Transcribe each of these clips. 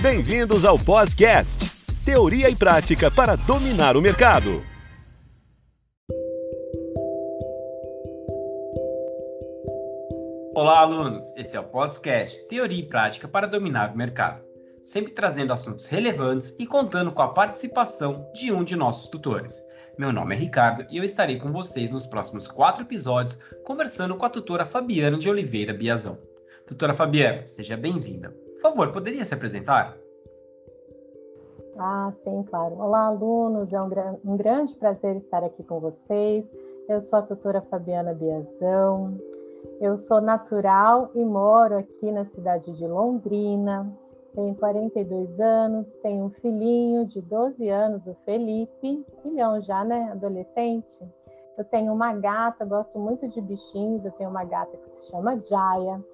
Bem-vindos ao Podcast, teoria e prática para dominar o mercado. Olá, alunos! Esse é o Podcast, teoria e prática para dominar o mercado. Sempre trazendo assuntos relevantes e contando com a participação de um de nossos tutores. Meu nome é Ricardo e eu estarei com vocês nos próximos quatro episódios conversando com a tutora Fabiana de Oliveira Biazão. Tutora Fabiana, seja bem-vinda. Por favor, poderia se apresentar? Ah, sim, claro. Olá, alunos. É um, um grande prazer estar aqui com vocês. Eu sou a tutora Fabiana Biazão. Eu sou natural e moro aqui na cidade de Londrina tenho 42 anos, tenho um filhinho de 12 anos, o Felipe, filhão já, né? Adolescente. Eu tenho uma gata, gosto muito de bichinhos, eu tenho uma gata que se chama Jaya.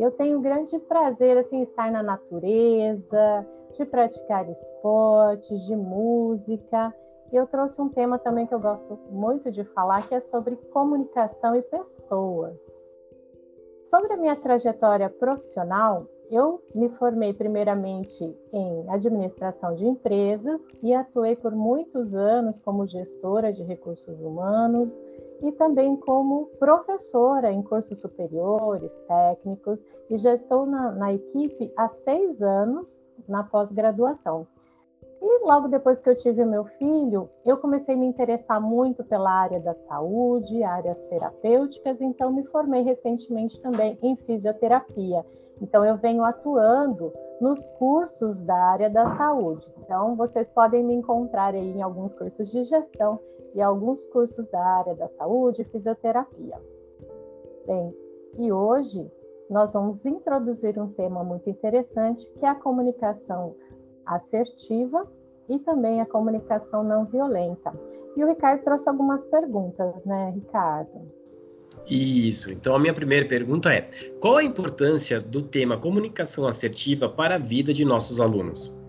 Eu tenho grande prazer, assim, estar na natureza, de praticar esportes, de música. E eu trouxe um tema também que eu gosto muito de falar, que é sobre comunicação e pessoas. Sobre a minha trajetória profissional, eu me formei primeiramente em administração de empresas e atuei por muitos anos como gestora de recursos humanos e também como professora em cursos superiores, técnicos, e já estou na, na equipe há seis anos na pós-graduação. E logo depois que eu tive meu filho, eu comecei a me interessar muito pela área da saúde, áreas terapêuticas, então me formei recentemente também em fisioterapia então, eu venho atuando nos cursos da área da saúde. Então, vocês podem me encontrar aí em alguns cursos de gestão e alguns cursos da área da saúde e fisioterapia. Bem, e hoje nós vamos introduzir um tema muito interessante, que é a comunicação assertiva e também a comunicação não violenta. E o Ricardo trouxe algumas perguntas, né, Ricardo? Isso. Então, a minha primeira pergunta é: qual a importância do tema comunicação assertiva para a vida de nossos alunos?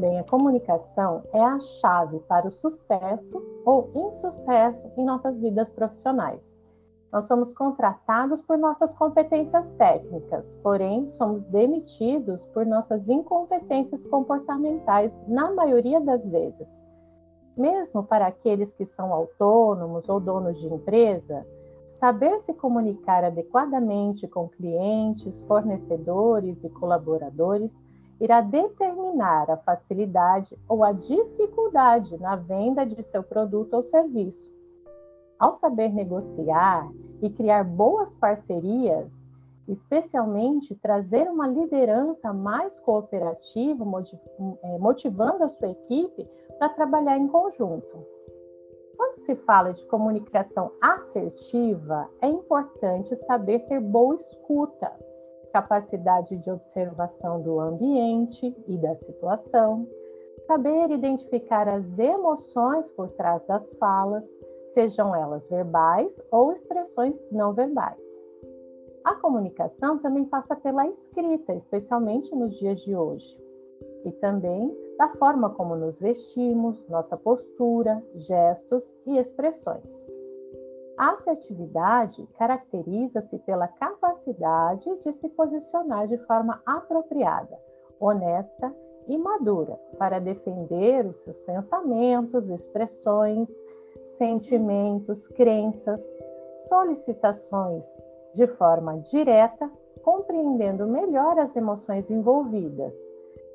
Bem, a comunicação é a chave para o sucesso ou insucesso em nossas vidas profissionais. Nós somos contratados por nossas competências técnicas, porém, somos demitidos por nossas incompetências comportamentais, na maioria das vezes. Mesmo para aqueles que são autônomos ou donos de empresa, Saber se comunicar adequadamente com clientes, fornecedores e colaboradores irá determinar a facilidade ou a dificuldade na venda de seu produto ou serviço. Ao saber negociar e criar boas parcerias, especialmente trazer uma liderança mais cooperativa, eh, motivando a sua equipe para trabalhar em conjunto. Quando se fala de comunicação assertiva, é importante saber ter boa escuta, capacidade de observação do ambiente e da situação, saber identificar as emoções por trás das falas, sejam elas verbais ou expressões não verbais. A comunicação também passa pela escrita, especialmente nos dias de hoje, e também da forma como nos vestimos, nossa postura, gestos e expressões. Assertividade caracteriza-se pela capacidade de se posicionar de forma apropriada, honesta e madura para defender os seus pensamentos, expressões, sentimentos, crenças, solicitações de forma direta, compreendendo melhor as emoções envolvidas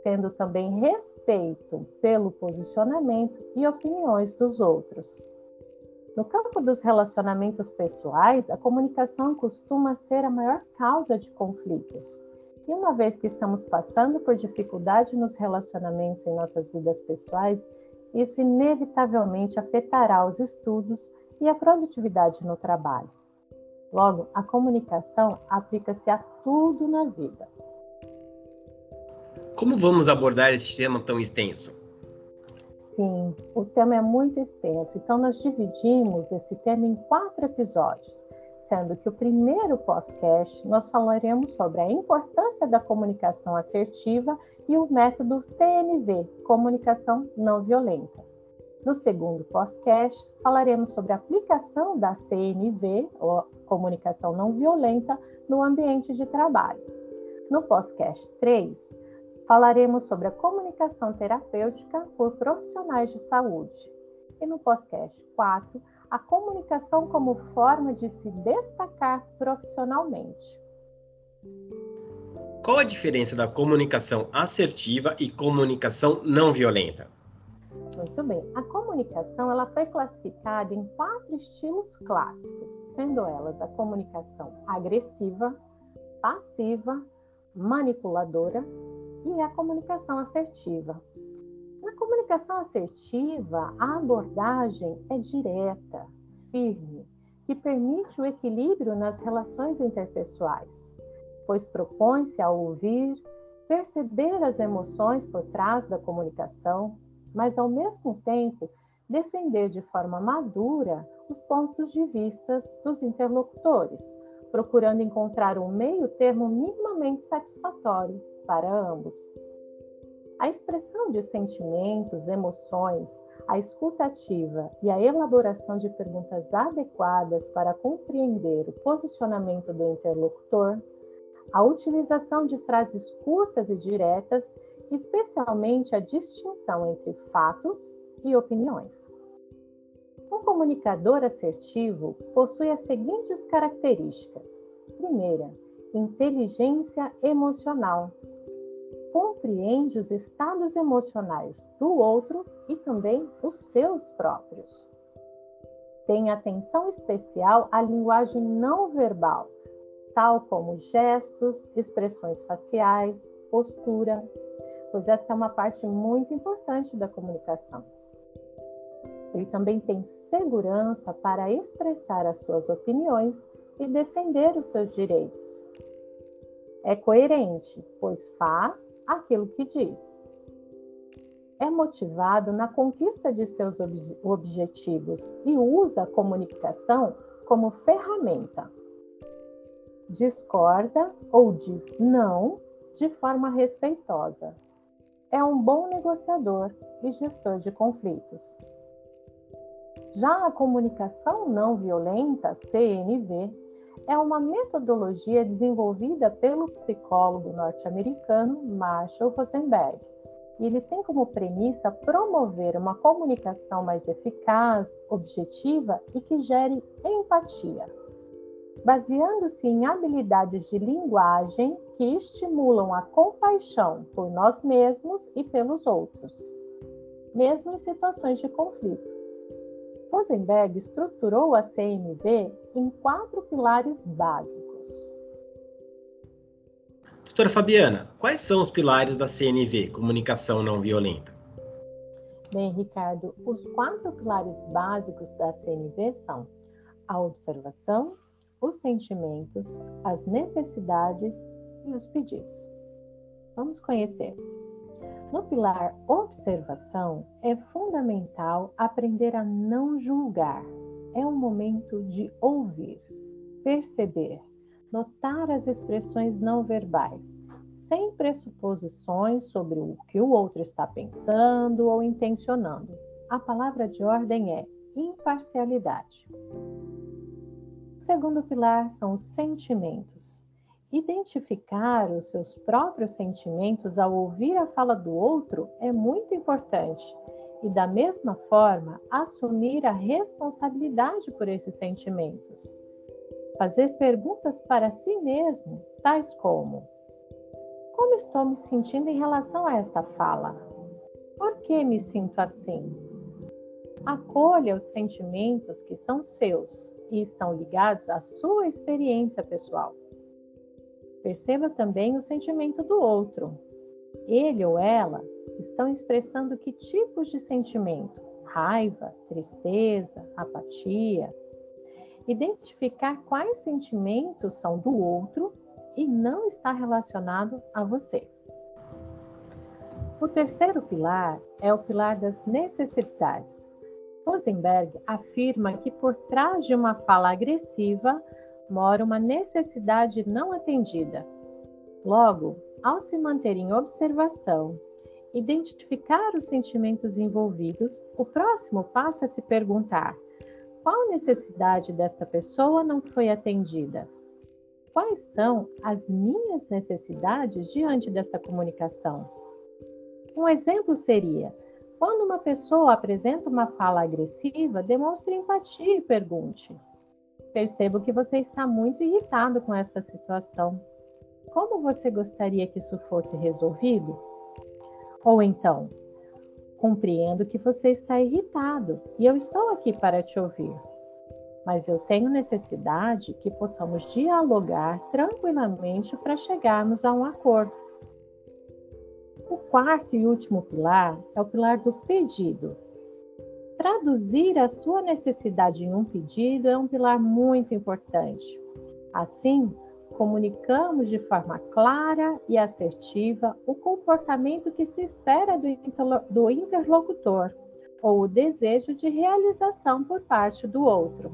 tendo também respeito pelo posicionamento e opiniões dos outros. No campo dos relacionamentos pessoais, a comunicação costuma ser a maior causa de conflitos. E uma vez que estamos passando por dificuldade nos relacionamentos em nossas vidas pessoais, isso inevitavelmente afetará os estudos e a produtividade no trabalho. Logo, a comunicação aplica-se a tudo na vida. Como vamos abordar esse tema tão extenso? Sim, o tema é muito extenso, então nós dividimos esse tema em quatro episódios, sendo que o primeiro podcast nós falaremos sobre a importância da comunicação assertiva e o método CNV, comunicação não violenta. No segundo podcast, falaremos sobre a aplicação da CNV, ou comunicação não violenta, no ambiente de trabalho. No podcast 3, falaremos sobre a comunicação terapêutica por profissionais de saúde. E no podcast 4, a comunicação como forma de se destacar profissionalmente. Qual a diferença da comunicação assertiva e comunicação não violenta? Muito bem. A comunicação ela foi classificada em quatro estilos clássicos, sendo elas a comunicação agressiva, passiva, manipuladora e a comunicação assertiva. Na comunicação assertiva, a abordagem é direta, firme, que permite o equilíbrio nas relações interpessoais, pois propõe-se a ouvir, perceber as emoções por trás da comunicação, mas ao mesmo tempo defender de forma madura os pontos de vista dos interlocutores, procurando encontrar um meio termo minimamente satisfatório para ambos. A expressão de sentimentos, emoções, a escutativa e a elaboração de perguntas adequadas para compreender o posicionamento do interlocutor, a utilização de frases curtas e diretas, especialmente a distinção entre fatos e opiniões. Um comunicador assertivo possui as seguintes características: primeira, inteligência emocional, compreende os estados emocionais do outro e também os seus próprios. Tem atenção especial à linguagem não verbal, tal como gestos, expressões faciais, postura, pois esta é uma parte muito importante da comunicação. Ele também tem segurança para expressar as suas opiniões e defender os seus direitos é coerente, pois faz aquilo que diz. É motivado na conquista de seus ob objetivos e usa a comunicação como ferramenta. Discorda ou diz não de forma respeitosa. É um bom negociador e gestor de conflitos. Já a comunicação não violenta, CNV, é uma metodologia desenvolvida pelo psicólogo norte-americano Marshall Rosenberg. Ele tem como premissa promover uma comunicação mais eficaz, objetiva e que gere empatia, baseando-se em habilidades de linguagem que estimulam a compaixão por nós mesmos e pelos outros, mesmo em situações de conflito. Rosenberg estruturou a CMV em quatro pilares básicos. Doutora Fabiana, quais são os pilares da CNV, Comunicação Não Violenta? Bem, Ricardo, os quatro pilares básicos da CNV são a observação, os sentimentos, as necessidades e os pedidos. Vamos conhecê-los. No pilar observação, é fundamental aprender a não julgar. É um momento de ouvir, perceber, notar as expressões não verbais, sem pressuposições sobre o que o outro está pensando ou intencionando. A palavra de ordem é imparcialidade. O segundo pilar são os sentimentos. Identificar os seus próprios sentimentos ao ouvir a fala do outro é muito importante e, da mesma forma, assumir a responsabilidade por esses sentimentos. Fazer perguntas para si mesmo, tais como: Como estou me sentindo em relação a esta fala? Por que me sinto assim? Acolha os sentimentos que são seus e estão ligados à sua experiência pessoal. Perceba também o sentimento do outro. Ele ou ela estão expressando que tipos de sentimento? Raiva, tristeza, apatia. Identificar quais sentimentos são do outro e não está relacionado a você. O terceiro pilar é o pilar das necessidades. Rosenberg afirma que por trás de uma fala agressiva mora uma necessidade não atendida. Logo, ao se manter em observação, identificar os sentimentos envolvidos, o próximo passo é se perguntar: qual necessidade desta pessoa não foi atendida? Quais são as minhas necessidades diante desta comunicação? Um exemplo seria: quando uma pessoa apresenta uma fala agressiva, demonstre empatia e pergunte: Percebo que você está muito irritado com esta situação. Como você gostaria que isso fosse resolvido? Ou então, compreendo que você está irritado e eu estou aqui para te ouvir mas eu tenho necessidade que possamos dialogar tranquilamente para chegarmos a um acordo. O quarto e último pilar é o pilar do pedido. Traduzir a sua necessidade em um pedido é um pilar muito importante. Assim, comunicamos de forma clara e assertiva o comportamento que se espera do interlocutor ou o desejo de realização por parte do outro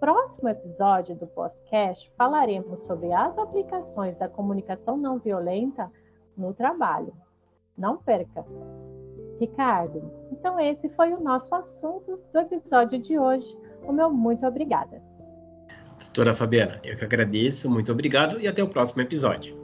próximo episódio do podcast falaremos sobre as aplicações da comunicação não violenta no trabalho. Não perca! Ricardo, então esse foi o nosso assunto do episódio de hoje. O meu muito obrigada. Doutora Fabiana, eu que agradeço, muito obrigado e até o próximo episódio.